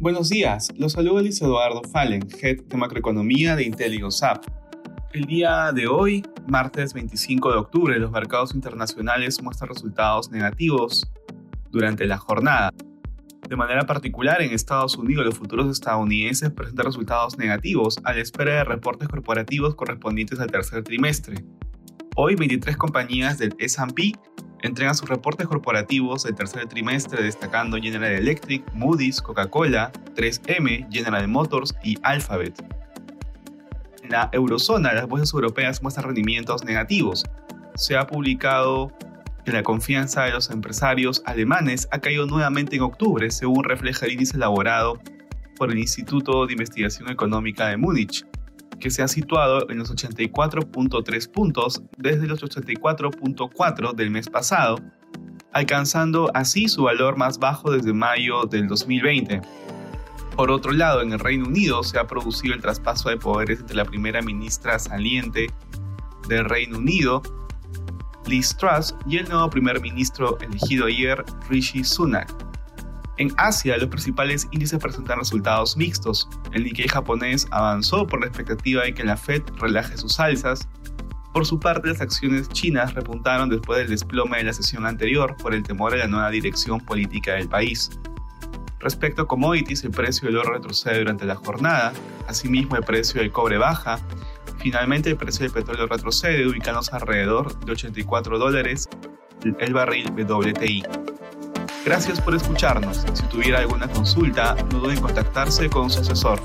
Buenos días, los saluda Luis Eduardo Fallen, Head de Macroeconomía de IntelliGoSap. El día de hoy, martes 25 de octubre, los mercados internacionales muestran resultados negativos durante la jornada. De manera particular, en Estados Unidos, los futuros estadounidenses presentan resultados negativos a la espera de reportes corporativos correspondientes al tercer trimestre. Hoy, 23 compañías del S&P entregan sus reportes corporativos del tercer trimestre destacando General Electric, Moody's, Coca-Cola, 3M, General Motors y Alphabet. En la eurozona, las bolsas europeas muestran rendimientos negativos. Se ha publicado que la confianza de los empresarios alemanes ha caído nuevamente en octubre, según refleja el índice elaborado por el Instituto de Investigación Económica de Múnich, que se ha situado en los 84.3 puntos desde los 84.4 del mes pasado, alcanzando así su valor más bajo desde mayo del 2020. Por otro lado, en el Reino Unido se ha producido el traspaso de poderes entre la primera ministra saliente del Reino Unido, Liz Truss, y el nuevo primer ministro elegido ayer, Rishi Sunak en Asia, los principales índices presentan resultados mixtos. El Nikkei japonés avanzó por la expectativa de que la Fed relaje sus alzas. Por su parte, las acciones chinas repuntaron después del desplome de la sesión anterior por el temor a la nueva dirección política del país. Respecto a commodities, el precio del oro retrocede durante la jornada, asimismo el precio del cobre baja, finalmente el precio del petróleo retrocede ubicándose alrededor de 84 dólares el barril WTI. Gracias por escucharnos. Si tuviera alguna consulta, no duden en contactarse con su asesor.